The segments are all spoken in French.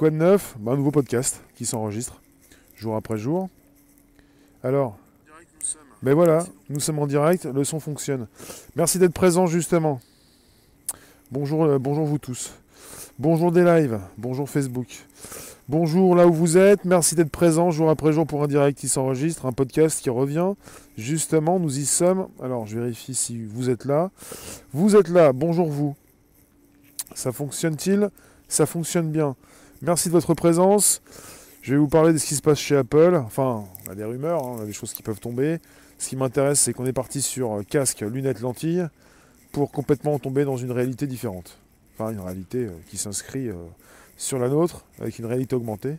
Quoi de neuf? Bah, Un nouveau podcast qui s'enregistre jour après jour. Alors, ben voilà, nous sommes en direct, le son fonctionne. Merci d'être présent justement. Bonjour, euh, bonjour vous tous. Bonjour des lives, bonjour Facebook. Bonjour là où vous êtes, merci d'être présent jour après jour pour un direct qui s'enregistre, un podcast qui revient. Justement, nous y sommes. Alors, je vérifie si vous êtes là. Vous êtes là, bonjour vous. Ça fonctionne-t-il? Ça fonctionne bien. Merci de votre présence. Je vais vous parler de ce qui se passe chez Apple. Enfin, on a des rumeurs, hein, on a des choses qui peuvent tomber. Ce qui m'intéresse, c'est qu'on est parti sur euh, casque, lunettes, lentilles, pour complètement tomber dans une réalité différente. Enfin, une réalité euh, qui s'inscrit euh, sur la nôtre, avec une réalité augmentée.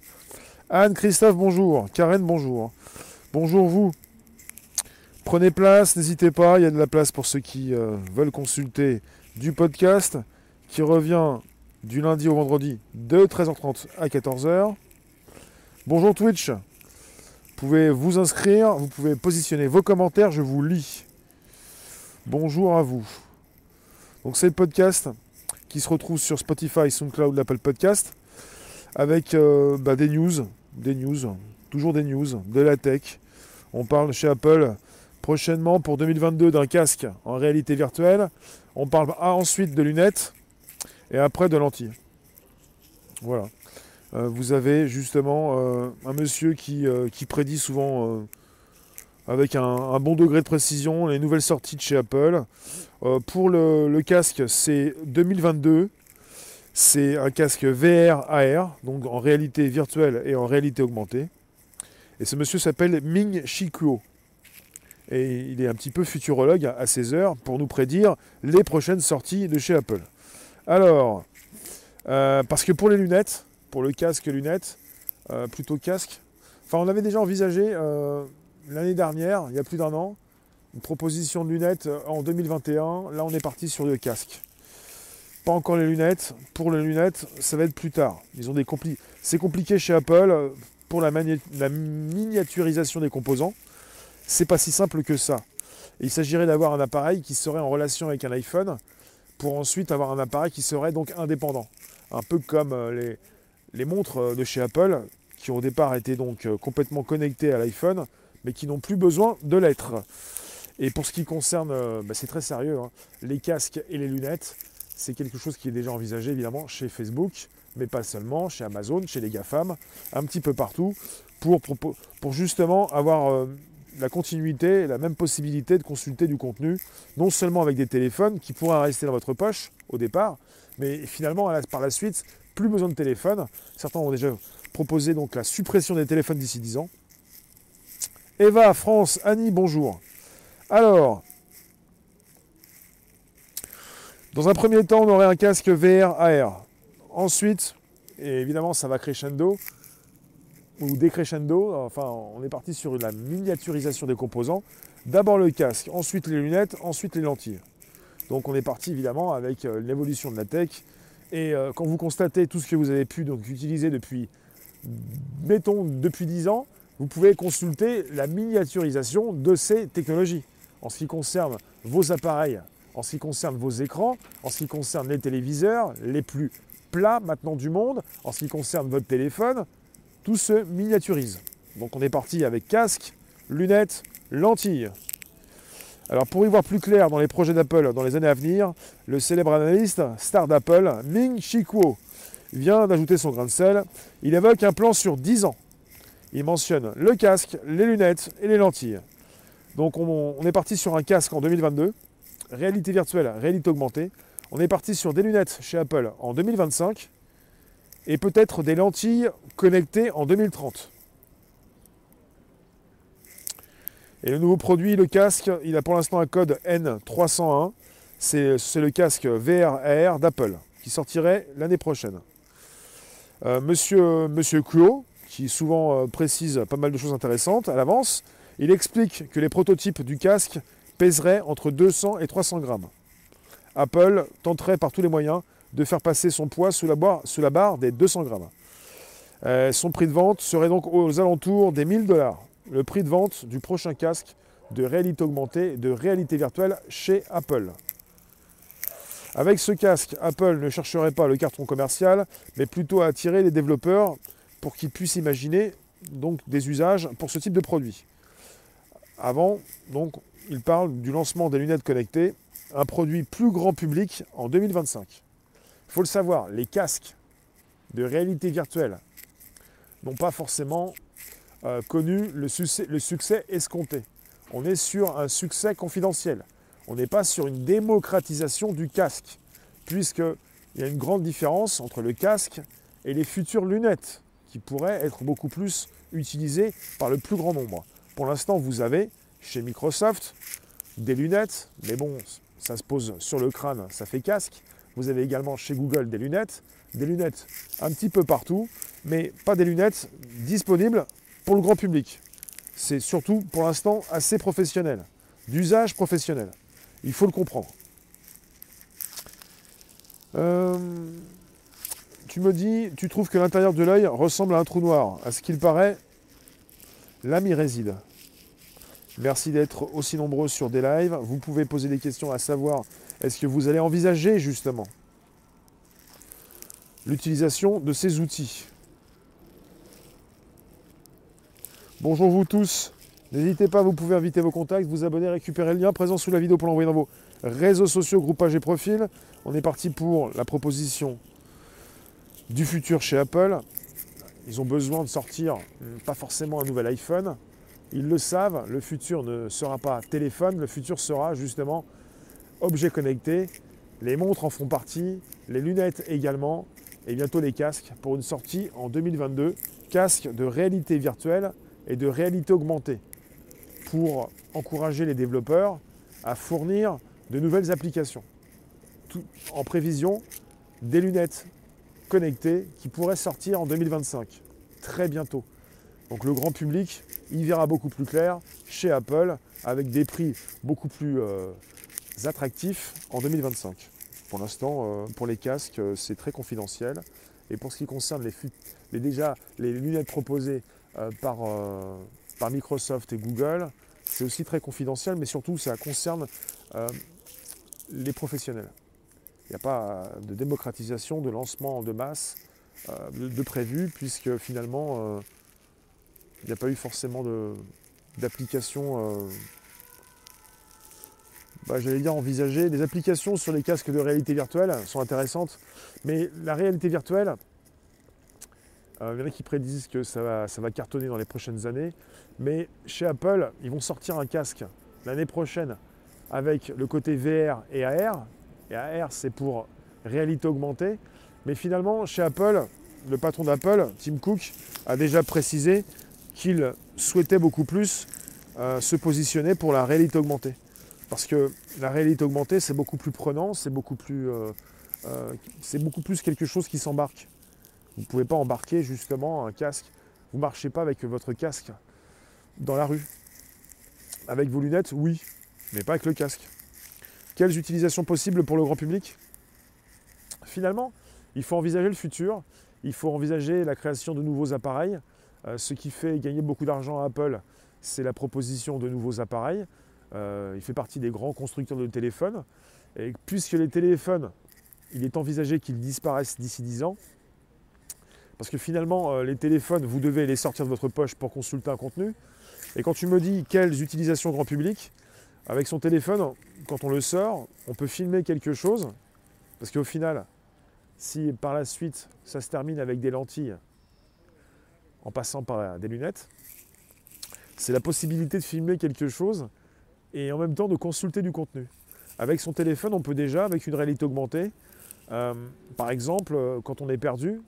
Anne, Christophe, bonjour. Karen, bonjour. Bonjour vous. Prenez place, n'hésitez pas, il y a de la place pour ceux qui veulent consulter du podcast qui revient du lundi au vendredi de 13h30 à 14h. Bonjour Twitch. Vous pouvez vous inscrire, vous pouvez positionner vos commentaires, je vous lis. Bonjour à vous. Donc c'est le podcast qui se retrouve sur Spotify, SoundCloud, l'Apple Podcast, avec euh, bah, des news, des news, toujours des news, de la tech. On parle chez Apple prochainement pour 2022 d'un casque en réalité virtuelle. On parle ensuite de lunettes et après de lentilles. Voilà. Euh, vous avez justement euh, un monsieur qui, euh, qui prédit souvent avec un, bon degré de précision les nouvelles sorties de chez Apple. pour le, casque, c'est 2022. C'est un casque VR AR, donc en réalité virtuelle et en réalité augmentée. Et ce monsieur s'appelle Ming Chi Et il est un petit peu futurologue à 16 heures pour nous prédire les prochaines sorties de chez Apple. Alors, parce que pour les lunettes, pour le casque lunettes, euh, plutôt casque. Enfin, on avait déjà envisagé euh, l'année dernière, il y a plus d'un an, une proposition de lunettes euh, en 2021. Là, on est parti sur le casque. Pas encore les lunettes. Pour les lunettes, ça va être plus tard. Ils ont des compli C'est compliqué chez Apple pour la, la miniaturisation des composants. C'est pas si simple que ça. il s'agirait d'avoir un appareil qui serait en relation avec un iPhone pour ensuite avoir un appareil qui serait donc indépendant. Un peu comme les, les montres euh, de chez Apple, qui au départ étaient donc euh, complètement connectées à l'iPhone, mais qui n'ont plus besoin de l'être. Et pour ce qui concerne, euh, bah, c'est très sérieux, hein, les casques et les lunettes, c'est quelque chose qui est déjà envisagé évidemment chez Facebook, mais pas seulement, chez Amazon, chez les GAFAM, un petit peu partout, pour, pour, justement avoir la continuité, la même possibilité de consulter du contenu, non seulement avec des téléphones qui pourraient rester dans votre poche au départ, mais finalement par la suite plus besoin de téléphone. Certains ont déjà proposé donc la suppression des téléphones d'ici 10 ans. Eva, France, Annie, bonjour. Alors, dans un premier temps, on aurait un casque VR AR. Ensuite, et évidemment, ça va crescendo ou décrescendo. Enfin, on est parti sur la miniaturisation des composants. D'abord le casque, ensuite les lunettes, ensuite les lentilles. Donc on est parti évidemment avec euh, l'évolution de la tech et euh, quand vous constatez tout ce que vous avez pu donc, utiliser depuis, mettons, depuis 10 ans, vous pouvez consulter la miniaturisation de ces technologies. En ce qui concerne vos appareils, en ce qui concerne vos écrans, en ce qui concerne les téléviseurs, les plus plats maintenant du monde, en ce qui concerne votre téléphone, tout se miniaturise. Donc on est parti avec casque, lunettes, lentilles. Alors pour y voir plus clair dans les projets d'Apple dans les années à venir, le célèbre analyste star d'Apple, Ming Chi Kuo, vient d'ajouter son grain de sel. Il évoque un plan sur 10 ans. Il mentionne le casque, les lunettes et les lentilles. Donc on, est parti sur un casque en 2022, réalité virtuelle, réalité augmentée. On est parti sur des lunettes chez Apple en 2025 et peut-être des lentilles connectées en 2030. Et le nouveau produit, le casque, il a pour l'instant un code N301. C'est le casque VR d'Apple qui sortirait l'année prochaine. Euh, monsieur, Monsieur qui souvent euh, précise pas mal de choses intéressantes à l'avance, il explique que les prototypes du casque pèseraient entre 200 et 300 grammes. Apple tenterait par tous les moyens de faire passer son poids sous la barre, des 200 grammes. Euh, son prix de vente serait donc aux alentours des 1000 dollars le prix de vente du prochain casque de réalité augmentée, de réalité virtuelle chez Apple. Avec ce casque, Apple ne chercherait pas le carton commercial, mais plutôt à attirer les développeurs pour qu'ils puissent imaginer donc des usages pour ce type de produit. Avant, donc, il parle du lancement des lunettes connectées, un produit plus grand public en 2025. Il faut le savoir, les casques de réalité virtuelle n'ont pas forcément euh, connu le succès escompté. On est sur un succès confidentiel. On n'est pas sur une démocratisation du casque, puisqu'il y a une grande différence entre le casque et les futures lunettes, qui pourraient être beaucoup plus utilisées par le plus grand nombre. Pour l'instant, vous avez chez Microsoft des lunettes, mais bon, ça se pose sur le crâne, ça fait casque. Vous avez également chez Google des lunettes, des lunettes un petit peu partout, mais pas des lunettes disponibles pour le grand public. C'est surtout pour l'instant assez professionnel, d'usage professionnel. Il faut le comprendre. Euh, tu me dis, tu trouves que l'intérieur de l'œil ressemble à un trou noir. À ce qu'il paraît, l'âme y réside. Merci d'être aussi nombreux sur des lives. Vous pouvez poser des questions à savoir est-ce que vous allez envisager justement l'utilisation de ces outils? Bonjour vous tous. N'hésitez pas, vous pouvez inviter vos contacts, vous abonner, récupérer le lien présent sous la vidéo pour l'envoyer dans vos réseaux sociaux, groupages et profils. On est parti pour la proposition du futur chez Apple. Ils ont besoin de sortir, pas forcément un nouvel iPhone. Ils le savent, le futur ne sera pas téléphone, le futur sera justement objet connecté. Les montres en font partie, les lunettes également, et bientôt les casques pour une sortie en 2022. Casque de réalité virtuelle et de réalité augmentée pour encourager les développeurs à fournir de nouvelles applications. en prévision des lunettes connectées qui pourraient sortir en 2025, très bientôt. Donc le grand public y verra beaucoup plus clair chez Apple avec des prix beaucoup plus euh, attractifs en 2025. Pour l'instant, euh, pour les casques, euh, c'est très confidentiel. Et pour ce qui concerne les, déjà les lunettes proposées par par Microsoft et Google. C'est aussi très confidentiel, mais surtout ça concerne euh, les professionnels. Il n'y a pas de démocratisation, de lancement de masse euh, de, prévu, puisque finalement, euh, il n'y a pas eu forcément d'application, bah, j'allais dire envisager. Les applications sur les casques de réalité virtuelle sont intéressantes, mais la réalité virtuelle, il y en a qui prédisent que ça va, ça va cartonner dans les prochaines années. Mais chez Apple, ils vont sortir un casque l'année prochaine avec le côté VR et AR. Et AR, c'est pour réalité augmentée. Mais finalement, chez Apple, le patron d'Apple, Tim Cook, a déjà précisé qu'il souhaitait beaucoup plus euh, se positionner pour la réalité augmentée. Parce que la réalité augmentée, c'est beaucoup plus prenant, c'est beaucoup plus, euh, euh, quelque chose qui s'embarque. Vous ne pouvez pas embarquer justement un casque. Vous ne marchez pas avec votre casque dans la rue. Avec vos lunettes, oui, mais pas avec le casque. Quelles utilisations possibles pour le grand public? Finalement, il faut envisager le futur, il faut envisager la création de nouveaux appareils. Euh, ce qui fait gagner beaucoup d'argent à Apple, c'est la proposition de nouveaux appareils. Euh, il fait partie des grands constructeurs de téléphones. Et puisque les téléphones, il est envisagé qu'ils disparaissent d'ici 10 ans, parce que finalement, euh, les téléphones, vous devez les sortir de votre poche pour consulter un contenu. Et quand tu me dis quelles utilisations grand public, avec son téléphone, quand on le sort, on peut filmer quelque chose, parce qu'au final, si par la suite ça se termine avec des lentilles en passant par des lunettes, c'est la possibilité de filmer quelque chose et en même temps de consulter du contenu. Avec son téléphone, on peut déjà, avec une réalité augmentée, euh, par exemple, euh, quand on est perdu,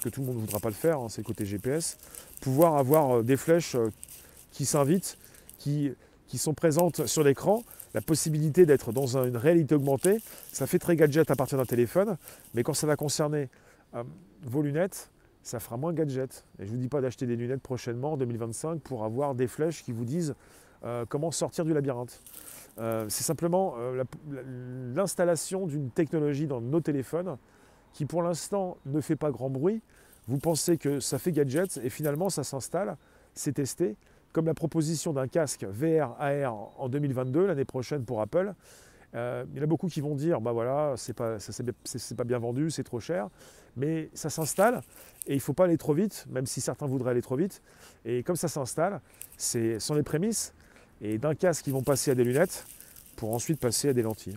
que tout le monde ne voudra pas le faire, hein, c'est le côté GPS, pouvoir avoir euh, des flèches qui s'invitent, qui, qui sont présentes sur l'écran, la possibilité d'être dans une réalité augmentée, ça fait très gadget à partir d'un téléphone, mais quand ça va concerner vos lunettes, ça fera moins gadget. Et je ne vous dis pas d'acheter des lunettes prochainement, en 2025, pour avoir des flèches qui vous disent comment sortir du labyrinthe. c'est simplement l'installation d'une technologie dans nos téléphones qui pour l'instant ne fait pas grand bruit. Vous pensez que ça fait gadget et finalement ça s'installe, c'est testé, comme la proposition d'un casque VR AR en 2022, l'année prochaine pour Apple. Euh, il y en a beaucoup qui vont dire, bah voilà, c'est pas, c'est pas bien vendu, c'est trop cher, mais ça s'installe et il ne faut pas aller trop vite, même si certains voudraient aller trop vite. Et comme ça s'installe, ce sont les prémices. Et d'un casque, ils vont passer à des lunettes pour ensuite passer à des lentilles.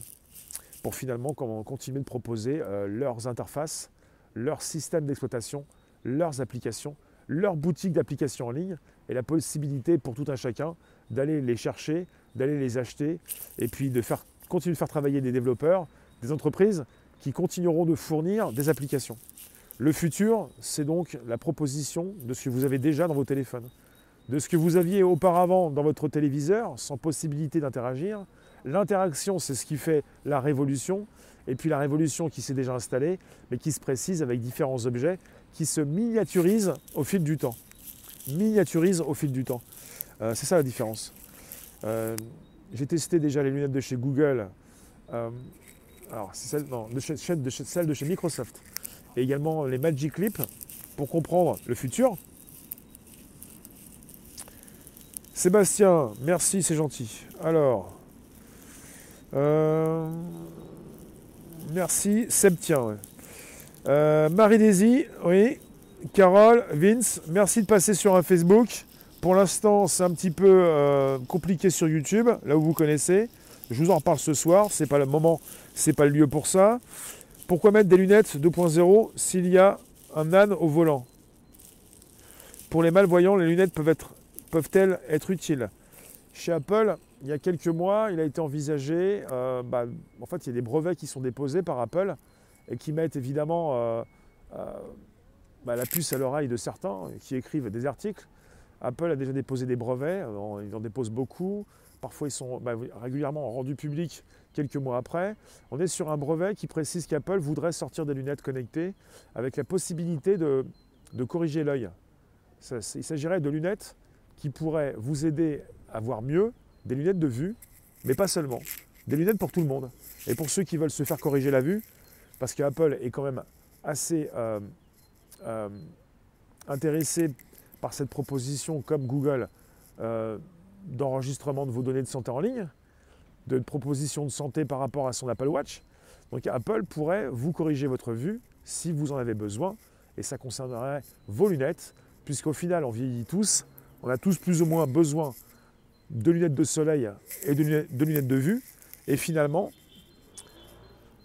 Pour finalement continuer de proposer euh, leurs interfaces, leur système d'exploitation, leurs applications, leur boutique d'applications en ligne et la possibilité pour tout un chacun d'aller les chercher, d'aller les acheter et puis de continuer de faire travailler des développeurs, des entreprises qui continueront de fournir des applications. Le futur, c'est donc la proposition de ce que vous avez déjà dans vos téléphones, de ce que vous aviez auparavant dans votre téléviseur sans possibilité d'interagir. L'interaction, c'est ce qui fait la révolution, et puis la révolution qui s'est déjà installée, mais qui se précise avec différents objets qui se miniaturisent au fil du temps. Miniaturisent au fil du temps. Euh, c'est ça la différence. Euh, j'ai testé déjà les lunettes de chez Google. Euh, alors, c'est celle, de celle de chez Microsoft. Et également les Magic Clip pour comprendre le futur. Sébastien, merci, c'est gentil. Alors, merci, Septien. Marie-Daisy, oui. Carole, Vince, merci de passer sur un Facebook. Pour l'instant, c'est un petit peu euh, compliqué sur YouTube, là où vous connaissez. Je vous en reparle ce soir, c'est pas le moment, c'est pas le lieu pour ça. Pourquoi mettre des lunettes 2.0 s'il y a un âne au volant? Pour les malvoyants, les lunettes peuvent être, peuvent-elles être utiles? Chez Apple, il y a quelques mois, il a été envisagé, euh, bah, en fait, il y a des brevets qui sont déposés par Apple et qui mettent évidemment euh, bah, la puce à l'oreille de certains qui écrivent des articles Apple a déjà déposé des brevets, euh, ils en déposent beaucoup. Parfois, ils sont bah, régulièrement rendus publics quelques mois après. On est sur un brevet qui précise qu'Apple voudrait sortir des lunettes connectées avec la possibilité de, corriger l'œil. Il s'agirait de lunettes qui pourraient vous aider à voir mieux, des lunettes de vue, mais pas seulement. Des lunettes pour tout le monde. Et pour ceux qui veulent se faire corriger la vue, parce qu'Apple est quand même assez euh, euh, intéressé par cette proposition, comme Google, euh, d'enregistrement de vos données de santé en ligne, de proposition de santé par rapport à son Apple Watch. Donc Apple pourrait vous corriger votre vue si vous en avez besoin, et ça concernerait vos lunettes, puisqu'au final, on vieillit tous, on a tous plus ou moins besoin de lunettes de soleil et de lunettes de, vue, et finalement,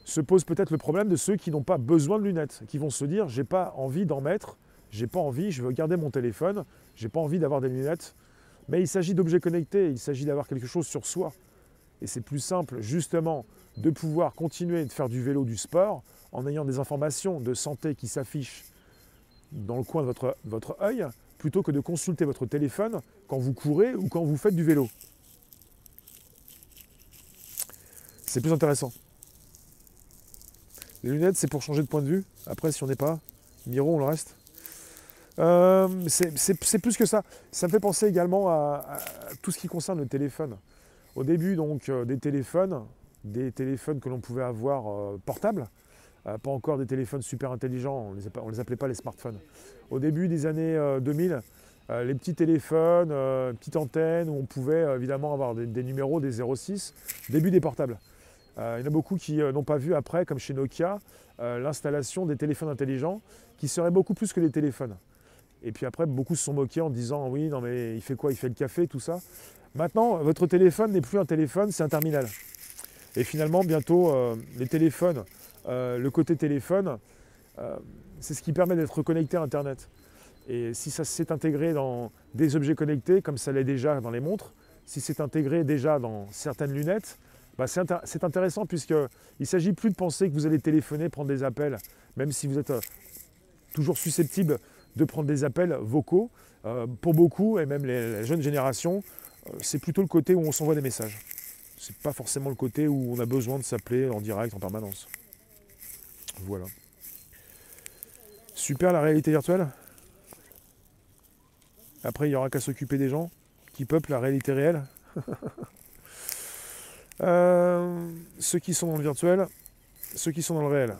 se pose peut-être le problème de ceux qui n'ont pas besoin de lunettes, qui vont se dire j'ai pas envie d'en mettre j'ai pas envie, je veux garder mon téléphone, j'ai pas envie d'avoir des lunettes. Mais il s'agit d'objets connectés, il s'agit d'avoir quelque chose sur soi. Et c'est plus simple, justement, de pouvoir continuer de faire du vélo, du sport, en ayant des informations de santé qui s'affichent dans le coin de votre, votre œil, plutôt que de consulter votre téléphone quand vous courez ou quand vous faites du vélo. C'est plus intéressant. Les lunettes, c'est pour changer de point de vue. Après, si on n'est pas, Miro, on le reste. Euh, c'est plus que ça. Ça me fait penser également à, tout ce qui concerne le téléphone. Au début, donc, euh, des téléphones, des téléphones que l'on pouvait avoir euh, portables, pas encore des téléphones super intelligents, on ne les, appelait pas les smartphones. Au début des années 2000, les petits téléphones, petites antennes, où on pouvait évidemment avoir des, numéros, des 06, début des portables. il y en a beaucoup qui n'ont pas vu après, comme chez Nokia, l'installation des téléphones intelligents, qui seraient beaucoup plus que des téléphones. Et puis après, beaucoup se sont moqués en disant oui, non mais il fait quoi Il fait le café, tout ça. Maintenant, votre téléphone n'est plus un téléphone, c'est un terminal. Et finalement, bientôt, euh, les téléphones, euh, le côté téléphone, euh, c'est ce qui permet d'être connecté à Internet. Et si ça s'est intégré dans des objets connectés, comme ça l'est déjà dans les montres, si c'est intégré déjà dans certaines lunettes, bah c'est intéressant puisqu'il ne s'agit plus de penser que vous allez téléphoner, prendre des appels, même si vous êtes toujours susceptible de prendre des appels vocaux. Euh, pour beaucoup, et même les, jeunes générations, euh, c'est plutôt le côté où on s'envoie des messages. C'est pas forcément le côté où on a besoin de s'appeler en direct en permanence. Voilà. Super la réalité virtuelle. Après, il n'y aura qu'à s'occuper des gens qui peuplent la réalité réelle. Euh, ceux qui sont dans le virtuel, ceux qui sont dans le réel.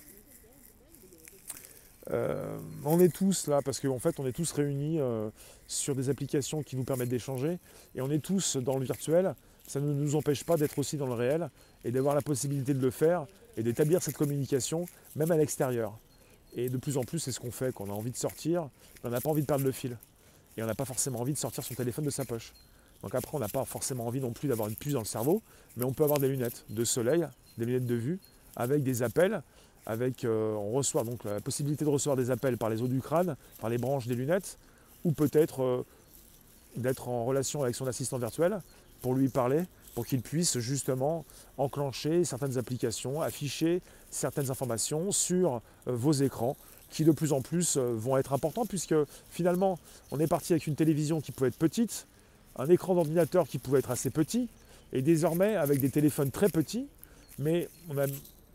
Euh, on est tous là parce qu'en fait on est tous réunis euh, sur des applications qui nous permettent d'échanger et on est tous dans le virtuel ça ne nous empêche pas d'être aussi dans le réel et d'avoir la possibilité de le faire et d'établir cette communication même à l'extérieur. Et de plus en plus, c'est ce qu'on fait quand on a envie de sortir, on n'a pas envie de perdre le fil. Et on n'a pas forcément envie de sortir son téléphone de sa poche. Donc après, on n'a pas forcément envie non plus d'avoir une puce dans le cerveau, mais on peut avoir des lunettes de soleil, des lunettes de vue, avec des appels, avec euh, on reçoit donc la possibilité de recevoir des appels par les os du crâne, par les branches des lunettes, ou peut-être euh, d'être en relation avec son assistant virtuel pour lui parler, pour qu'il puisse justement enclencher certaines applications, afficher certaines informations sur euh, vos écrans qui de plus en plus vont être importants puisque finalement on est parti avec une télévision qui pouvait être petite, un écran d'ordinateur qui pouvait être assez petit, et désormais avec des téléphones très petits, mais on a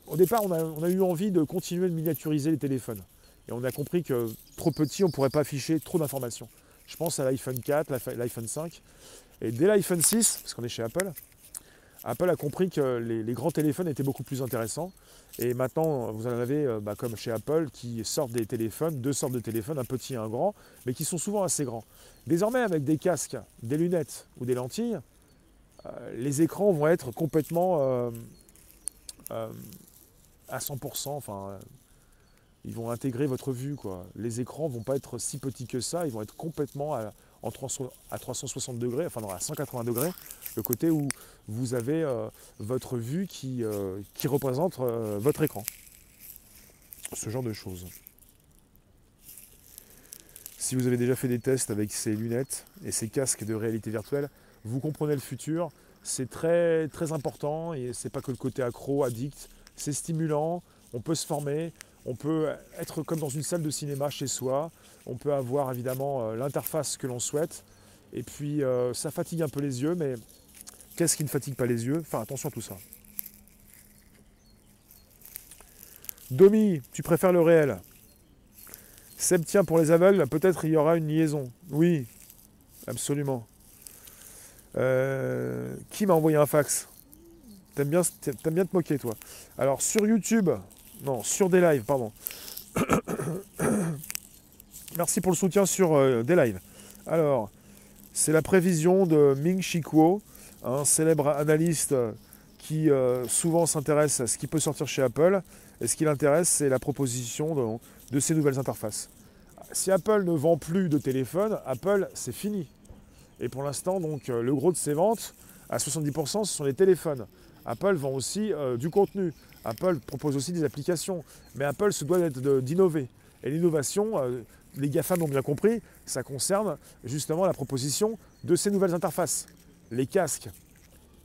au départ, on a, eu envie de continuer de miniaturiser les téléphones. Et on a compris que trop petit, on ne pourrait pas afficher trop d'informations. Je pense à l'iPhone 4, l'iPhone 5. Et dès l'iPhone 6, parce qu'on est chez Apple, Apple a compris que les, grands téléphones étaient beaucoup plus intéressants. Et maintenant, vous en avez, euh, bah, comme chez Apple, qui sortent des téléphones, deux sortes de téléphones, un petit et un grand, mais qui sont souvent assez grands. Désormais, avec des casques, des lunettes ou des lentilles, euh, les écrans vont être complètement euh, à 100%. Enfin, euh, ils vont intégrer votre vue. Les écrans vont pas être si petits que ça, ils vont être complètement à, en à 360 degrés, enfin non, à 180 degrés, le côté où vous avez euh, votre vue qui, euh, qui représente votre écran. Ce genre de choses. Si vous avez déjà fait des tests avec ces lunettes et ces casques de réalité virtuelle, vous comprenez le futur. C'est très très important et c'est pas que le côté accro, addict, c'est stimulant, on peut se former, on peut être comme dans une salle de cinéma chez soi, on peut avoir évidemment euh, l'interface que l'on souhaite, et puis euh, ça fatigue un peu les yeux, mais qu'est-ce qui ne fatigue pas les yeux? Enfin attention à tout ça. Domi, tu préfères le réel? Seb, tiens, pour les aveugles, peut-être il y aura une liaison. Oui, absolument. Euh, qui m'a envoyé un fax? T'aimes bien, bien te moquer, toi? Alors, sur YouTube, non, sur des lives, pardon. Merci pour le soutien sur euh, des lives. Alors, c'est la prévision de Ming Chi Kuo, un célèbre analyste qui euh, souvent s'intéresse à ce qui peut sortir chez Apple. Et ce qui l'intéresse, c'est la proposition de, ces nouvelles interfaces. Si Apple ne vend plus de téléphone, Apple, c'est fini. Et pour l'instant, donc, euh, le gros de ses ventes, à 70%, ce sont les téléphones. Apple vend aussi euh, du contenu. Apple propose aussi des applications. Mais Apple se doit d'innover. Et l'innovation, euh, les GAFAM ont bien compris, ça concerne justement la proposition de ces nouvelles interfaces. Les casques.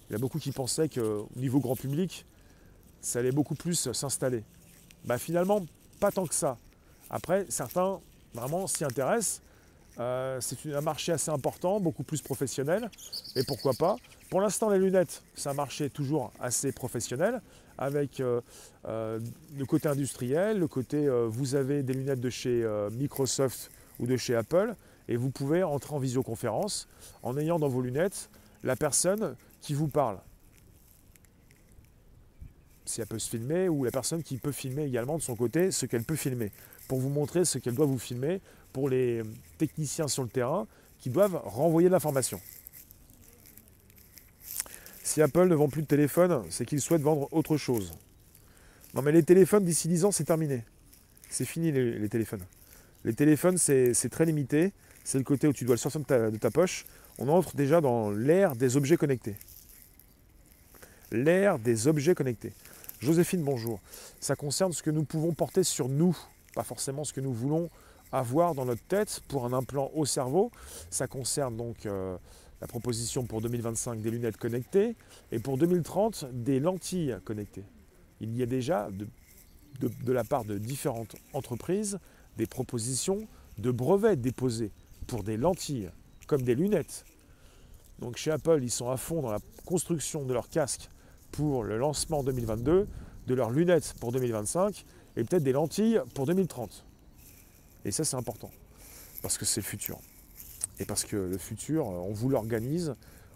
Il y a beaucoup qui pensaient qu'au niveau grand public, ça allait beaucoup plus s'installer. Bah, finalement, pas tant que ça. Après, certains vraiment s'y intéressent. Euh, c'est un marché assez important, beaucoup plus professionnel. Et pourquoi pas pour l'instant, les lunettes, un marché toujours assez professionnel, avec euh, euh, le côté industriel, le côté, euh, vous avez des lunettes de chez Microsoft ou de chez Apple, et vous pouvez entrer en visioconférence en ayant dans vos lunettes la personne qui vous parle. Si elle peut se filmer, ou la personne qui peut filmer également de son côté ce qu'elle peut filmer, pour vous montrer ce qu'elle doit vous filmer pour les techniciens sur le terrain qui doivent renvoyer l'information. Si Apple ne vend plus de téléphone, c'est qu'ils souhaitent vendre autre chose. Non mais les téléphones, d'ici 10 ans, c'est terminé. C'est fini les, téléphones. Les téléphones, c'est très limité. C'est le côté où tu dois le sortir de ta, poche. On entre déjà dans l'ère des objets connectés. L'ère des objets connectés. Joséphine, bonjour. Ça concerne ce que nous pouvons porter sur nous, pas forcément ce que nous voulons avoir dans notre tête pour un implant au cerveau. Ça concerne donc euh, la proposition pour 2025 des lunettes connectées et pour 2030 des lentilles connectées. Il y a déjà de, la part de différentes entreprises des propositions de brevets déposés pour des lentilles comme des lunettes. Donc chez Apple, ils sont à fond dans la construction de leur casque pour le lancement 2022, de leurs lunettes pour 2025 et peut-être des lentilles pour 2030. Et ça, c'est important parce que c'est le futur. Et parce que le futur, euh, on vous l'organise,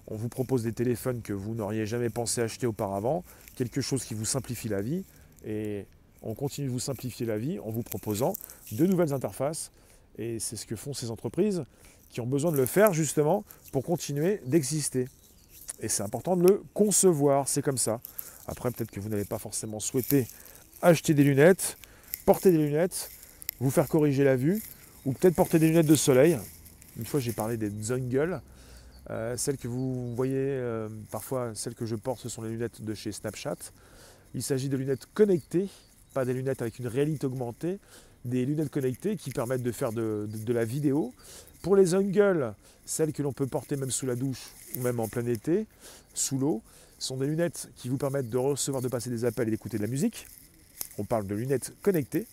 on vous propose des téléphones que vous n'auriez jamais pensé acheter auparavant, quelque chose qui vous simplifie la vie, et on continue de vous simplifier la vie en vous proposant de nouvelles interfaces, et c'est ce que font ces entreprises qui ont besoin de le faire justement pour continuer d'exister. Et c'est important de le concevoir, c'est comme ça. Après, peut-être que vous n'avez pas forcément souhaité acheter des lunettes, porter des lunettes, vous faire corriger la vue, ou peut-être porter des lunettes de soleil. Une fois, j'ai parlé des Zungle. Euh, celles que vous voyez, euh, parfois celles que je porte, ce sont les lunettes de chez Snapchat. Il s'agit de lunettes connectées, pas des lunettes avec une réalité augmentée, des lunettes connectées qui permettent de faire de, la vidéo. Pour les Ungle, celles que l'on peut porter même sous la douche ou même en plein été, sous l'eau, sont des lunettes qui vous permettent de recevoir, de passer des appels et d'écouter de la musique. On parle de lunettes connectées.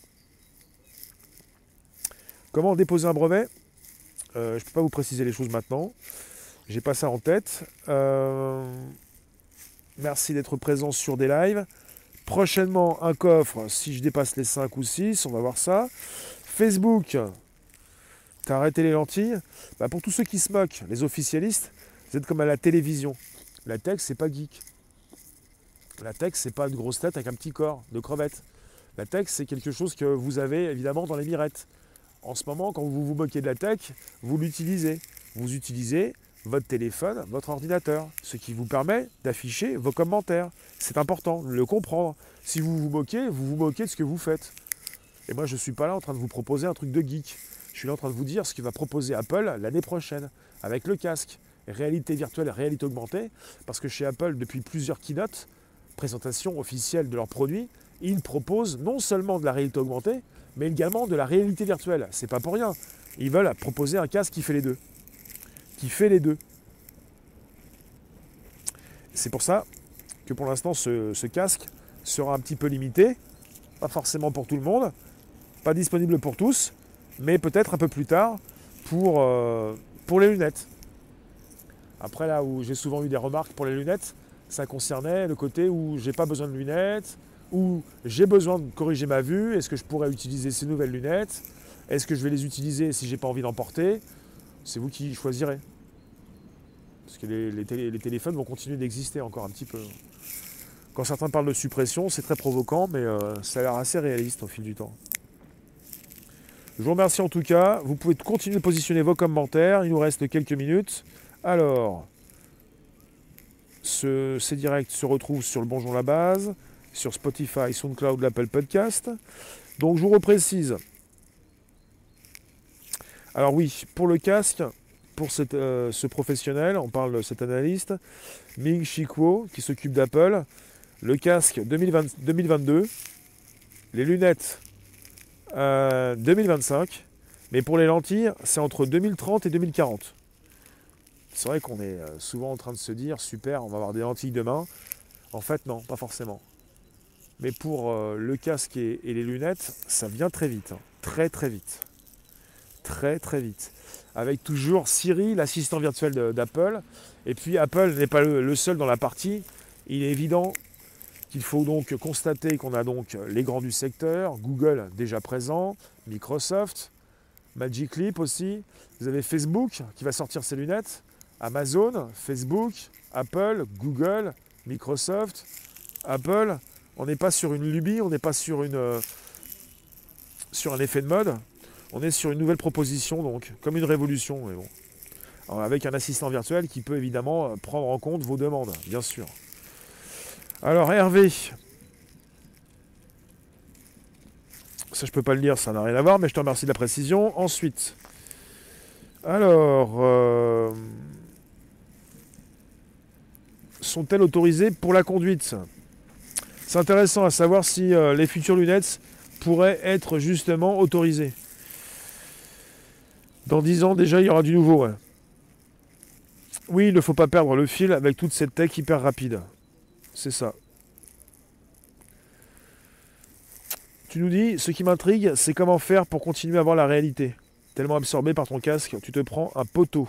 Comment déposer un brevet? Euh, Je ne peux pas vous préciser les choses maintenant. J'ai pas ça en tête. Euh, merci d'être présent sur des lives. Prochainement, un coffre, si je dépasse les 5 ou 6, on va voir ça. Facebook, t'as arrêté les lentilles bah, Pour tous ceux qui se moquent, les officialistes, vous êtes comme à la télévision. La tech, c'est pas geek. La tech, c'est pas une grosse tête avec un petit corps de crevette. La tech, c'est quelque chose que vous avez évidemment dans les mirettes. En ce moment, quand vous vous moquez de la tech, vous l'utilisez. Vous utilisez votre téléphone, votre ordinateur, ce qui vous permet d'afficher vos commentaires. C'est important de le comprendre. Si vous vous moquez, vous vous moquez de ce que vous faites. Et moi, je ne suis pas là en train de vous proposer un truc de geek. Je suis là en train de vous dire ce que va proposer Apple l'année prochaine avec le casque. Réalité virtuelle, réalité augmentée. Parce que chez Apple, depuis plusieurs keynotes, présentation officielle de leurs produits, ils proposent non seulement de la réalité augmentée, mais également de la réalité virtuelle. C'est pas pour rien. Ils veulent proposer un casque qui fait les deux qui fait les deux. C'est pour ça que pour l'instant ce, casque sera un petit peu limité, pas forcément pour tout le monde, pas disponible pour tous, mais peut-être un peu plus tard pour, euh, pour les lunettes. Après là où j'ai souvent eu des remarques pour les lunettes, ça concernait le côté où j'ai pas besoin de lunettes, où j'ai besoin de corriger ma vue, est-ce que je pourrais utiliser ces nouvelles lunettes, est-ce que je vais les utiliser si j'ai pas envie d'en porter, c'est vous qui choisirez. Parce que les, téléphones vont continuer d'exister encore un petit peu. Quand certains parlent de suppression, c'est très provoquant, mais euh, ça a l'air assez réaliste au fil du temps. Je vous remercie en tout cas. Vous pouvez continuer de positionner vos commentaires. Il nous reste quelques minutes. Alors, ce, ces directs se retrouvent sur le Bonjour la base, sur Spotify, SoundCloud, l'Apple Podcast. Donc je vous reprécise, alors oui, pour le casque, pour euh, ce professionnel, on parle de cet analyste, Ming Chi qui s'occupe d'Apple, le casque 2022, les lunettes 2025, euh, mais pour les lentilles, c'est entre 2030 et 2040. C'est vrai qu'on est euh, souvent en train de se dire, super, on va avoir des lentilles demain. En fait, non, pas forcément. Mais pour le casque et, les lunettes, ça vient très vite, hein. très très vite très très vite. Avec toujours Siri, l'assistant virtuel d'Apple. Et puis Apple n'est pas le, seul dans la partie. Il est évident qu'il faut donc constater qu'on a donc les grands du secteur, Google déjà présent, Microsoft, Magic Leap aussi. Vous avez Facebook qui va sortir ses lunettes, Amazon, Facebook, Apple, Google, Microsoft, Apple. On n'est pas sur une lubie, on n'est pas sur, une, euh, sur un effet de mode. On est sur une nouvelle proposition, donc, comme une révolution, avec un assistant virtuel qui peut évidemment euh, prendre en compte vos demandes, bien sûr. Alors Hervé, ça je peux pas le dire, ça n'a rien à voir, mais je te remercie de la précision. Ensuite, alors, euh, sont-elles autorisées pour la conduite? C'est intéressant à savoir si euh, les futures lunettes pourraient être justement autorisées. Dans 10 ans, déjà, il y aura du nouveau. Oui, il ne faut pas perdre le fil avec toute cette tech hyper rapide. C'est ça. Tu nous dis, ce qui m'intrigue, c'est comment faire pour continuer à voir la réalité. Tellement absorbé par ton casque, tu te prends un poteau.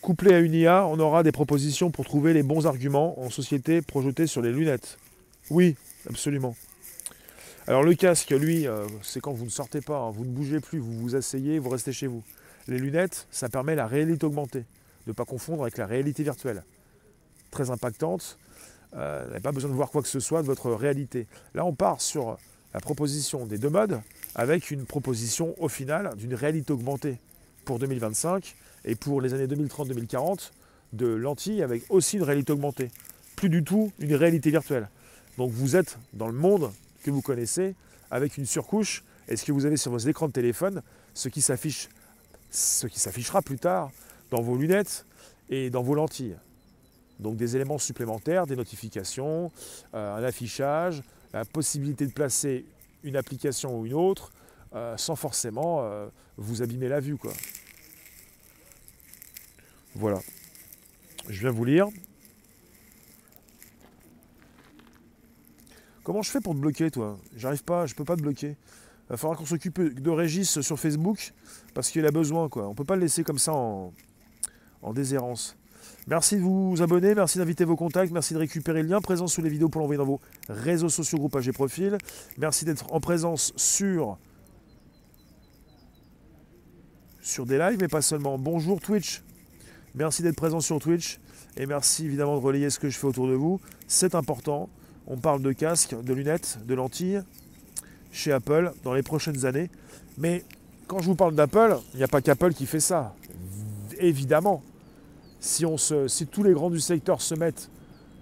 Couplé à une IA, on aura des propositions pour trouver les bons arguments en société projetés sur les lunettes. Oui, absolument. Alors le casque, lui, euh, c'est quand vous ne sortez pas, hein, vous ne bougez plus, vous vous asseyez, vous restez chez vous. Les lunettes, ça permet la réalité augmentée, de ne pas confondre avec la réalité virtuelle. Très impactante, euh, vous n'avez pas besoin de voir quoi que ce soit de votre réalité. Là, on part sur la proposition des deux modes, avec une proposition au final d'une réalité augmentée pour 2025 et pour les années 2030-2040 de lentilles avec aussi une réalité augmentée. Plus du tout une réalité virtuelle. Donc vous êtes dans le monde que vous connaissez avec une surcouche et ce que vous avez sur vos écrans de téléphone, ce qui s'affiche, ce qui s'affichera plus tard dans vos lunettes et dans vos lentilles. Donc des éléments supplémentaires, des notifications, euh, un affichage, la possibilité de placer une application ou une autre euh, sans forcément euh, vous abîmer la vue. Voilà. Je viens vous lire. Comment je fais pour te bloquer, toi? J'arrive pas, je peux pas te bloquer. Il va qu'on s'occupe de Régis sur Facebook parce qu'il a besoin, quoi. On peut pas le laisser comme ça en, en déshérence. Merci de vous abonner, merci d'inviter vos contacts, merci de récupérer le lien présent sous les vidéos pour l'envoyer dans vos réseaux sociaux, groupages et profils. Merci d'être en présence sur, sur des lives, mais pas seulement. Bonjour Twitch. Merci d'être présent sur Twitch et merci évidemment de relayer ce que je fais autour de vous. C'est important. On parle de casques, de lunettes, de lentilles chez Apple dans les prochaines années. Mais quand je vous parle d'Apple, il n'y a pas qu'Apple qui fait ça. Évidemment si, si tous les grands du secteur se mettent,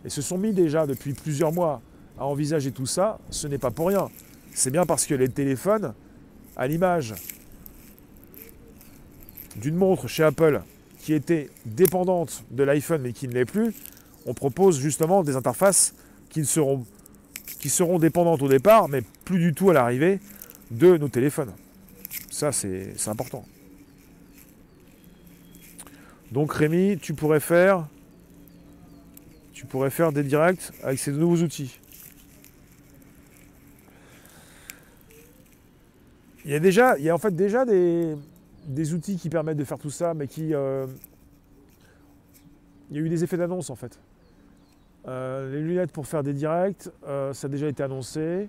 et se sont mis déjà depuis plusieurs mois, à envisager tout ça, ce n'est pas pour rien. C'est bien parce que les téléphones, à l'image d'une montre chez Apple qui était dépendante de l'iPhone mais qui ne l'est plus, on propose justement des interfaces qui, seront, qui seront dépendantes au départ, mais plus du tout à l'arrivée de nos téléphones. Ça, c'est important. Donc Rémi, tu pourrais faire tu pourrais faire des directs avec ces nouveaux outils. Il y a déjà, il y a en fait déjà des, outils qui permettent de faire tout ça, mais qui euh, il y a eu des effets d'annonce en fait. Euh, les lunettes pour faire des directs, euh, ça a déjà été annoncé.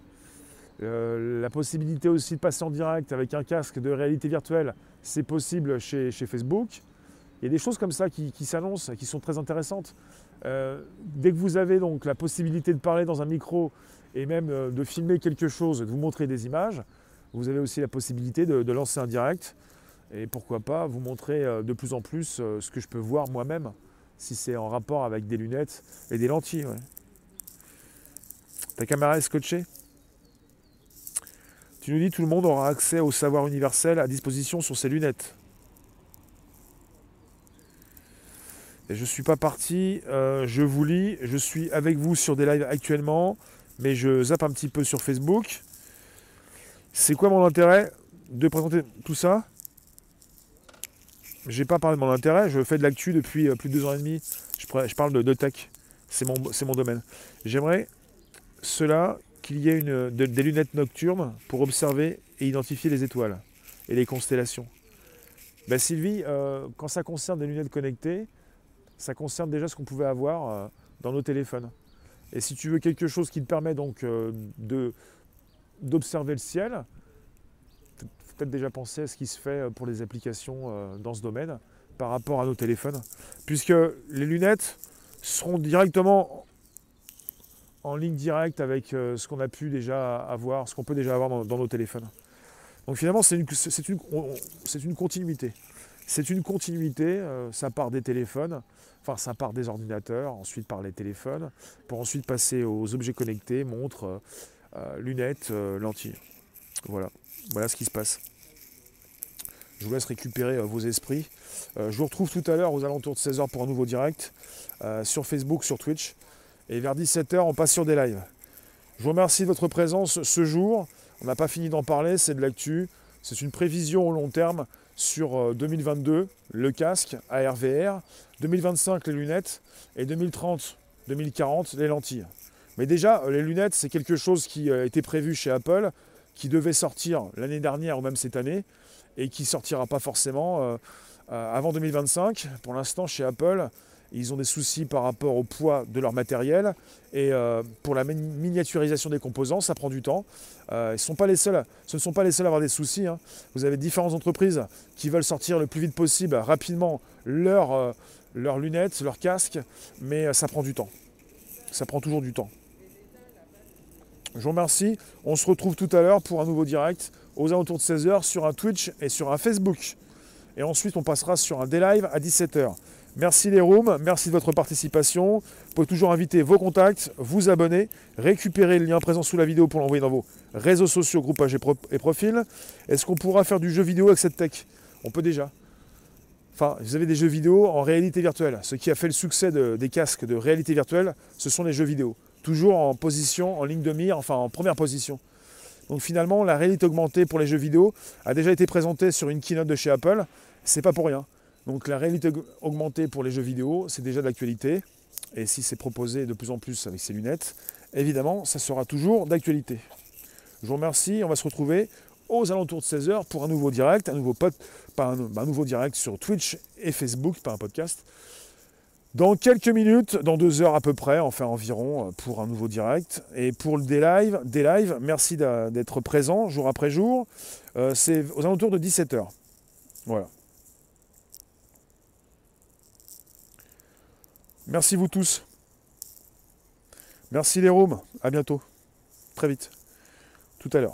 la possibilité aussi de passer en direct avec un casque de réalité virtuelle, c'est possible chez, Facebook. Il y a des choses comme ça qui, s'annoncent, qui sont très intéressantes. Euh, dès que vous avez donc la possibilité de parler dans un micro et même euh, de filmer quelque chose, de vous montrer des images, vous avez aussi la possibilité de, lancer un direct et pourquoi pas vous montrer euh, de plus en plus ce que je peux voir moi-même, si c'est en rapport avec des lunettes et des lentilles. Ta caméra est scotchée? Tu nous dis tout le monde aura accès au savoir universel à disposition sur ses lunettes. je ne suis pas parti, euh, je vous lis, je suis avec vous sur des lives actuellement, mais je zappe un petit peu sur Facebook. C'est quoi mon intérêt de présenter tout ça? J'ai pas parlé de mon intérêt, je fais de l'actu depuis euh, plus de deux ans et demi. Je, parle de, tech, c'est mon, domaine. J'aimerais cela qu'il y ait des lunettes nocturnes pour observer et identifier les étoiles et les constellations. Ben Sylvie, euh, quand ça concerne des lunettes connectées, ça concerne déjà ce qu'on pouvait avoir euh, dans nos téléphones. Et si tu veux quelque chose qui te permet donc d'observer le ciel, peut-être déjà penser à ce qui se fait euh, pour les applications dans ce domaine par rapport à nos téléphones. Puisque les lunettes seront directement en ligne directe avec ce qu'on a pu déjà avoir, ce qu'on peut déjà avoir dans, nos téléphones. Donc finalement, c'est une, une, une continuité. C'est une continuité, ça part des téléphones, Enfin, ça part des ordinateurs, ensuite par les téléphones, pour ensuite passer aux objets connectés, montres, euh, euh, lunettes, euh, lentilles. Voilà. Voilà ce qui se passe. Je vous laisse récupérer vos esprits. je vous retrouve tout à l'heure aux alentours de 16h pour un nouveau direct sur Facebook, sur Twitch. Et vers 17h, on passe sur des lives. Je vous remercie de votre présence ce jour. On n'a pas fini d'en parler, c'est de l'actu. C'est une prévision au long terme sur 2022, le casque ARVR. 2025 les lunettes et 2030, 2040 les lentilles. Mais déjà, euh, les lunettes, c'est quelque chose qui été prévu chez Apple, qui devait sortir l'année dernière ou même cette année, et qui sortira pas forcément euh, euh, avant 2025. Pour l'instant, chez Apple, ils ont des soucis par rapport au poids de leur matériel. Et pour la miniaturisation des composants, ça prend du temps. ils sont pas les seuls, ce ne sont pas les seuls à avoir des soucis. Hein. Vous avez différentes entreprises qui veulent sortir le plus vite possible, rapidement, leur, leurs lunettes, leurs casques, mais euh, ça prend du temps. Ça prend toujours du temps. Je vous remercie. On se retrouve tout à l'heure pour un nouveau direct aux alentours de 16h sur un Twitch et sur un Facebook. Et ensuite, on passera sur un D-Live à 17h. Merci les rooms, merci de votre participation. Vous pouvez toujours inviter vos contacts, vous abonner, récupérer le lien présent sous la vidéo pour l'envoyer dans vos réseaux sociaux, groupages et profils. Est-ce qu'on pourra faire du jeu vidéo avec cette tech? On peut déjà. Enfin, vous avez des jeux vidéo en réalité virtuelle. Ce qui a fait le succès des casques de réalité virtuelle, ce sont les jeux vidéo. Toujours en position, en ligne de mire, enfin en première position. Donc finalement, la réalité augmentée pour les jeux vidéo a déjà été présentée sur une keynote de chez Apple. C'est pas pour rien. Donc la réalité augmentée pour les jeux vidéo, c'est déjà de l'actualité. Et si c'est proposé de plus en plus avec ces lunettes, évidemment, ça sera toujours d'actualité. Je vous remercie. On va se retrouver aux alentours de 16h pour un nouveau direct, un nouveau, pod, un, un nouveau direct sur Twitch et Facebook, pas un podcast. Dans quelques minutes, dans deux heures à peu près, enfin environ, pour un nouveau direct. Et pour le des live, des live merci d'être présent jour après jour. Euh, c'est aux alentours de 17h. Voilà. Merci vous tous. Merci les rooms. À bientôt. Très vite. Tout à l'heure.